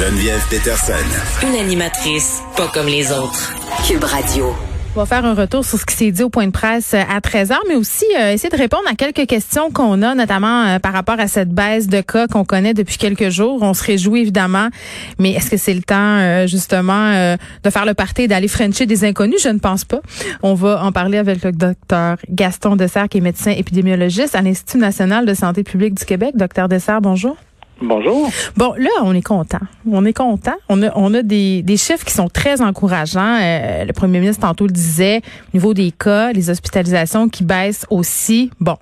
Geneviève Peterson. Une animatrice pas comme les autres. Cube Radio. On va faire un retour sur ce qui s'est dit au point de presse euh, à 13h, mais aussi euh, essayer de répondre à quelques questions qu'on a, notamment euh, par rapport à cette baisse de cas qu'on connaît depuis quelques jours. On se réjouit évidemment, mais est-ce que c'est le temps justement de faire le party et d'aller frencher des inconnus? Je ne pense pas. On va en parler avec le docteur Gaston Dessert, qui est médecin épidémiologiste à l'Institut national de santé publique du Québec. Docteur Dessert, bonjour. Bonjour. Bon, là, on est content. On est content. On a, on a des, des chiffres qui sont très encourageants. Euh, le premier ministre tantôt le disait, au niveau des cas, les hospitalisations qui baissent aussi. Bon.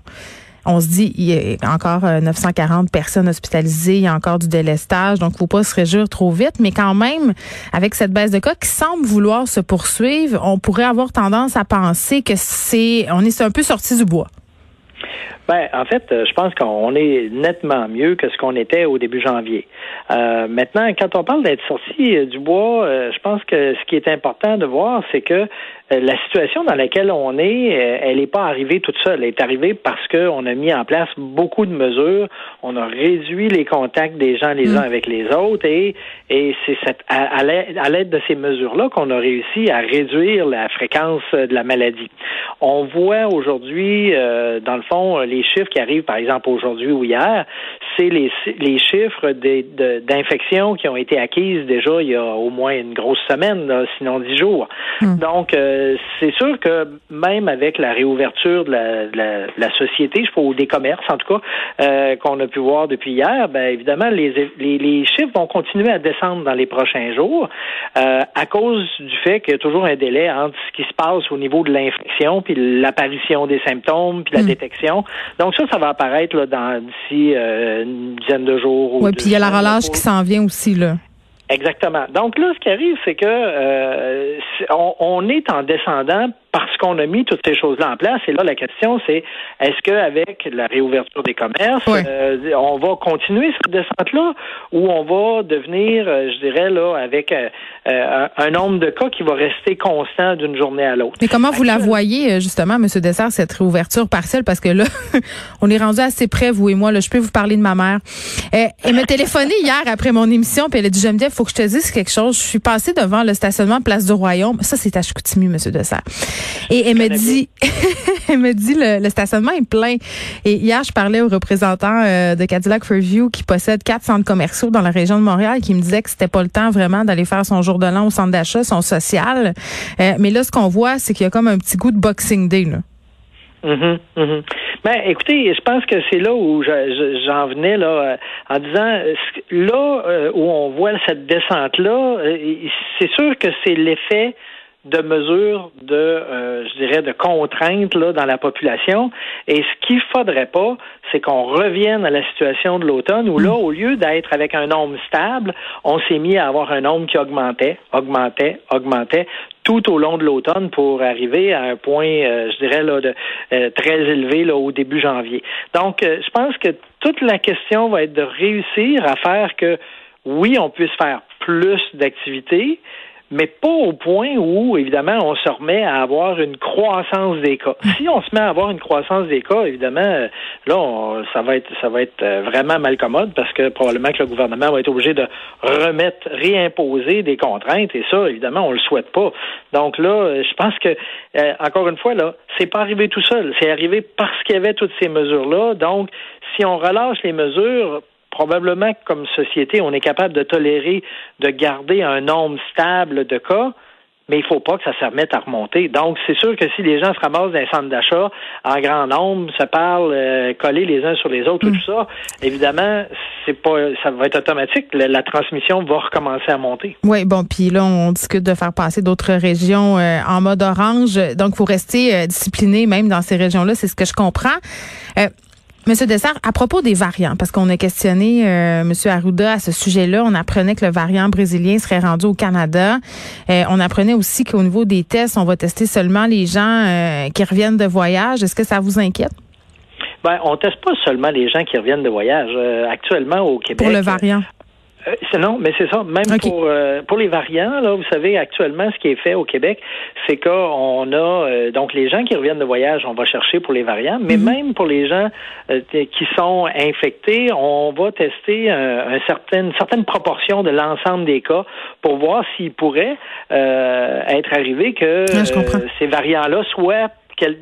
On se dit, il y a encore 940 euh, personnes hospitalisées, il y a encore du délestage, donc il faut pas se réjouir trop vite. Mais quand même, avec cette baisse de cas qui semble vouloir se poursuivre, on pourrait avoir tendance à penser que c'est, on est un peu sorti du bois. Ben, en fait, euh, je pense qu'on est nettement mieux que ce qu'on était au début janvier. Euh, maintenant, quand on parle d'être sorti euh, du bois, je pense que ce qui est important de voir, c'est que la situation dans laquelle on est, elle n'est pas arrivée toute seule. Elle est arrivée parce qu'on a mis en place beaucoup de mesures. On a réduit les contacts des gens les uns mm. avec les autres et, et c'est à, à l'aide de ces mesures-là qu'on a réussi à réduire la fréquence de la maladie. On voit aujourd'hui, dans le fond, les les chiffres qui arrivent, par exemple, aujourd'hui ou hier, c'est les, les chiffres d'infections qui ont été acquises déjà il y a au moins une grosse semaine, sinon dix jours. Hmm. Donc, euh, c'est sûr que même avec la réouverture de la, la, société, je ou des commerces en tout cas, euh, qu'on a pu voir depuis hier, ben évidemment, les, les, chiffres vont continuer à descendre dans les prochains jours euh, à cause du fait qu'il y a toujours un délai entre ce qui se passe au niveau de l'infection, puis l'apparition des symptômes, puis la hmm. détection. Donc ça, ça va apparaître là, dans d'ici euh, une dizaine de jours. Oui, puis il y a la relâche qui s'en vient aussi là. Exactement. Donc là, ce qui arrive, c'est que euh, on, est en descendant parce qu'on a mis toutes ces choses-là en place. Et là, la question, c'est est-ce qu'avec la réouverture des commerces, euh, on va continuer cette descente-là ou on va devenir, euh, je dirais, là, avec euh, un nombre de cas qui va rester constant d'une journée à l'autre? Mais comment vous la voyez, justement, M. Dessert, cette réouverture partielle? Parce que là, on est rendu assez près, vous et moi. Là, je peux vous parler de ma mère. elle m'a téléphoné hier après mon émission, puis elle a dit, il faut que je te dise quelque chose. Je suis passée devant le stationnement Place du Royaume. Ça, c'est à Chicoutimi, M. Dessert. Et elle me dit, elle me dit le, stationnement est plein. Et hier, je parlais au représentant euh, de Cadillac Fairview qui possède quatre centres commerciaux dans la région de Montréal, qui me disait que c'était pas le temps vraiment d'aller faire son jour de l'an au centre d'achat, son social. Euh, mais là, ce qu'on voit, c'est qu'il y a comme un petit goût de Boxing Day. Là. Mm-hmm, mm-hmm. Ben, écoutez, je pense que c'est là où j'en venais là euh, en disant là où on voit cette descente là, c'est sûr que c'est l'effet de mesures de, euh, je dirais, de contraintes là, dans la population. Et ce qu'il faudrait pas, c'est qu'on revienne à la situation de l'automne où là, au lieu d'être avec un nombre stable, on s'est mis à avoir un nombre qui augmentait, augmentait, augmentait tout au long de l'automne pour arriver à un point, euh, je dirais, là, de, euh, très élevé là, au début janvier. Donc, je pense que toute la question va être de réussir à faire que, oui, on puisse faire plus d'activités, mais pas au point où, évidemment, on se remet à avoir une croissance des cas. Si on se met à avoir une croissance des cas, évidemment, là, ça va être, ça va être euh, vraiment mal commode parce que probablement que le gouvernement va être obligé de remettre, réimposer des contraintes et ça, évidemment, on le souhaite pas. Donc là, je pense que, euh, encore une fois, là, c'est pas arrivé tout seul. C'est arrivé parce qu'il y avait toutes ces mesures-là. Donc, si on relâche les mesures, probablement que comme société, on est capable de tolérer, de garder un nombre stable de cas, mais il ne faut pas que ça se remette à remonter. Donc, c'est sûr que si les gens se ramassent dans un centre d'achat en grand nombre, se parlent, euh, collés les uns sur les autres, tout mm. ça, évidemment, c'est pas, ça va être automatique. La, transmission va recommencer à monter. Oui, bon, puis là, on discute de faire passer d'autres régions euh, en mode orange. Donc, il faut rester euh, discipliné même dans ces régions-là, c'est ce que je comprends. Monsieur Dessert, à propos des variants, parce qu'on a questionné euh, Monsieur Arruda à ce sujet-là, on apprenait que le variant brésilien serait rendu au Canada. Euh, on apprenait aussi qu'au niveau des tests, on va tester seulement les gens euh, qui reviennent de voyage. Est-ce que ça vous inquiète? Ben, on teste pas seulement les gens qui reviennent de voyage. actuellement, au Québec. Pour le variant. Euh, non, mais c'est ça. Même pour euh, pour les variants, là, vous savez, actuellement, ce qui est fait au Québec, c'est qu'on a euh, donc les gens qui reviennent de voyage, on va chercher pour les variants, mais mhm. même pour les gens qui sont infectés, on va tester un, certain, une certaine proportion de l'ensemble des cas pour voir s'il pourrait être arrivé que ces variants-là soient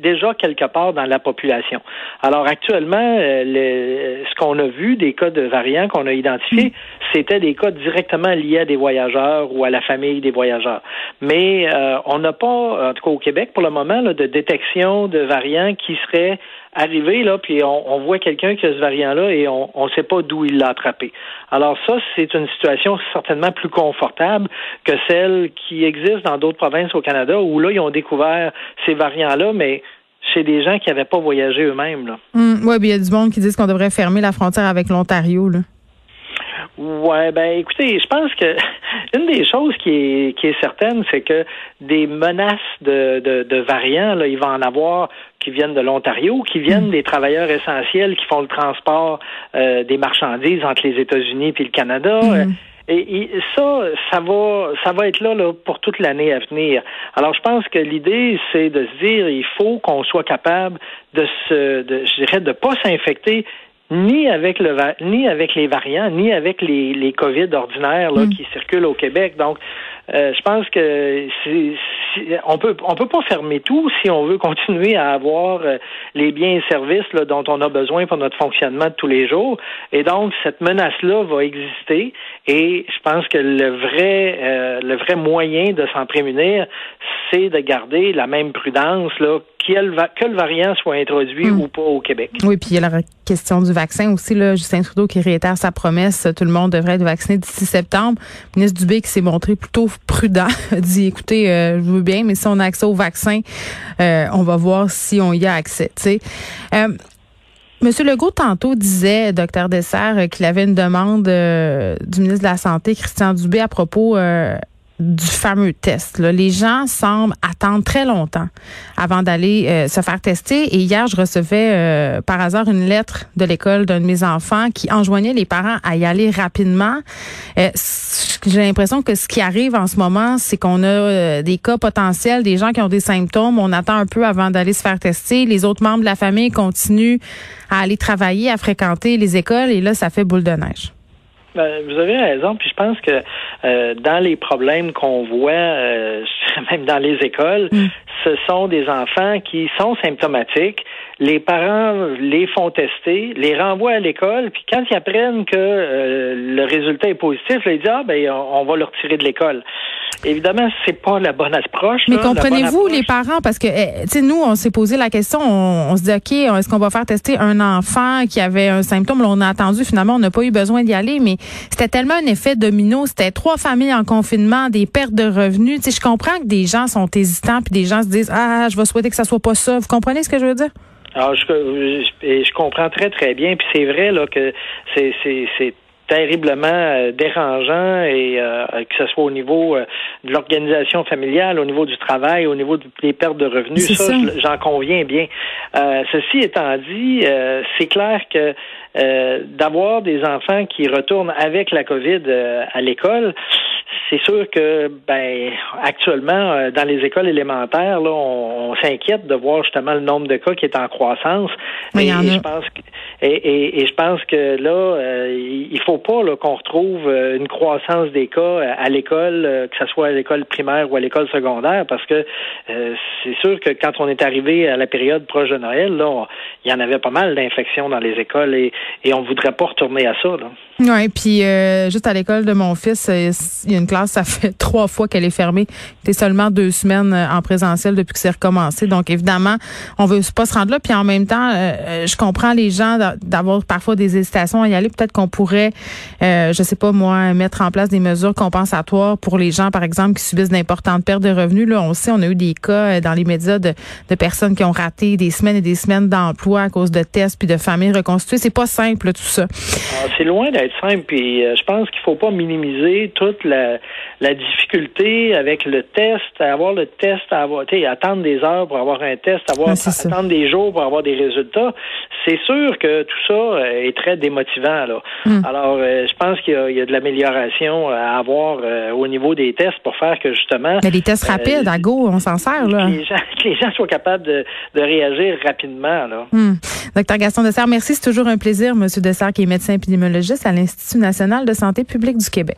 déjà quelque part dans la population. Alors actuellement, euh, ce qu'on a vu des cas de variants qu'on a identifiés, mm. c'était des cas directement liés à des voyageurs ou à la famille des voyageurs. Mais euh, on n'a pas, en tout cas au Québec pour le moment, de détection de variants qui seraient arrivé, là, puis on, voit quelqu'un qui a ce variant-là et on ne sait pas d'où il l'a attrapé. Alors ça, c'est une situation certainement plus confortable que celle qui existe dans d'autres provinces au Canada où là, ils ont découvert ces variants-là, mais chez des gens qui n'avaient pas voyagé eux-mêmes. Hum, oui, il y a du monde qui disent qu'on devrait fermer la frontière avec l'Ontario. Là. Ouais, ben écoutez, je pense que une des choses qui est, qui est certaine, c'est que des menaces de, de, de, variants, là, il va en avoir qui viennent de l'Ontario, qui viennent mm. des travailleurs essentiels qui font le transport euh, des marchandises entre les États-Unis et le Canada. Mm. Et, ça, ça va, ça va être là, là pour toute l'année à venir. Alors, je pense que l'idée, c'est de se dire, il faut qu'on soit capable de se, de, je dirais, de pas s'infecter ni avec le ni avec les variants, ni avec les, les COVID ordinaires là, mm. qui circulent au Québec. Donc, euh, je pense que on peut on peut pas fermer tout si on veut continuer à avoir euh, les biens et services là, dont on a besoin pour notre fonctionnement de tous les jours. Et donc cette menace là va exister. Et je pense que le vrai euh, le vrai moyen de s'en prémunir, c'est de garder la même prudence là que le variant soit introduit hmm. ou pas au Québec. Oui, puis il y a la question du vaccin aussi. Là, Justin Trudeau qui réitère sa promesse, tout le monde devrait être vacciné d'ici septembre. Le ministre Dubé qui s'est montré plutôt prudent, dit écoutez, euh, je veux bien, mais si on a accès au vaccin, euh, on va voir si on y a accès. Euh, Monsieur Legault, tantôt, disait, docteur Dessert, qu'il avait une demande du ministre de la Santé, Christian Dubé, à propos du fameux test. Là. Les gens semblent attendre très longtemps avant d'aller euh, se faire tester. Et hier, je recevais euh, par hasard une lettre de l'école d'un de mes enfants qui enjoignait les parents à y aller rapidement. Euh, j'ai l'impression que ce qui arrive en ce moment, c'est qu'on a des cas potentiels, des gens qui ont des symptômes. On attend un peu avant d'aller se faire tester. Les autres membres de la famille continuent à aller travailler, à fréquenter les écoles. Et là, ça fait boule de neige. Ben, vous avez raison, puis je pense que euh, dans les problèmes qu'on voit, euh, même dans les écoles, mm. ce sont des enfants qui sont symptomatiques. Les parents les font tester, les renvoient à l'école, puis quand ils apprennent que euh, le résultat est positif, ils disent ah ben on, va le retirer de l'école. Évidemment, c'est pas la bonne approche. Mais comprenez-vous les parents? Parce que eh, tu nous on s'est posé la question, on, se dit ok est-ce qu'on va faire tester un enfant qui avait un symptôme, on a attendu finalement on n'a pas eu besoin d'y aller, mais c'était tellement un effet domino, c'était trois familles en confinement, des pertes de revenus. Tu sais je comprends que des gens sont hésitants puis des gens se disent ah je vais souhaiter que ça soit pas ça. Vous comprenez ce que je veux dire? Alors, je, je, je comprends très, très bien. Puis c'est vrai là que c'est terriblement euh, dérangeant et euh, que ce soit au niveau euh, de l'organisation familiale, au niveau du travail, au niveau des pertes de revenus, ça, j'en conviens bien. ceci étant dit, c'est clair que d'avoir des enfants qui retournent avec la COVID à l'école, c'est sûr que ben actuellement dans les écoles élémentaires là on, s'inquiète de voir justement le nombre de cas qui est en croissance et, je pense que, et, et, je pense que là il faut pas qu'on retrouve euh, une croissance des cas euh, à l'école, euh, que ce soit à l'école primaire ou à l'école secondaire, parce que c'est sûr que quand on est arrivé à la période proche de Noël, là, il y en avait pas mal d'infections dans les écoles et, et on voudrait pas retourner à ça. Oui, puis juste à l'école de mon fils, il y a une classe ça fait trois fois qu'elle est fermée. C'était seulement deux semaines en présentiel depuis que c'est recommencé. Donc, évidemment, on veut pas se rendre là. Puis en même temps, je comprends les gens d'avoir parfois des hésitations à y aller. Peut-être qu'on pourrait, euh, je sais pas moi, mettre en place des mesures compensatoires pour les gens, par exemple, qui subissent d'importantes pertes de revenus. Là, on sait, on a eu des cas dans les médias de, de personnes qui ont raté des semaines et des semaines d'emploi à cause de tests puis de familles reconstituées. C'est pas simple tout ça. Ah, c'est loin d'être simple. Puis euh, je pense qu'il faut pas minimiser toute la, la difficulté avec le test, avoir le test, avoir, attendre des heures pour avoir un test, avoir attendre des jours pour avoir des résultats. C'est sûr que tout ça euh, est très démotivant. Là. Hmm. Alors, euh, je pense qu'il y, a de l'amélioration à avoir au niveau des tests pour faire que justement. Mais les tests rapides, à go, on s'en sert là. Que les gens, les gens soient capables de, de réagir rapidement là. Hmm. Docteur Gaston Dessert, merci. C'est toujours un plaisir, Monsieur Dessert, qui est médecin épidémiologiste à l'Institut national de santé publique du Québec.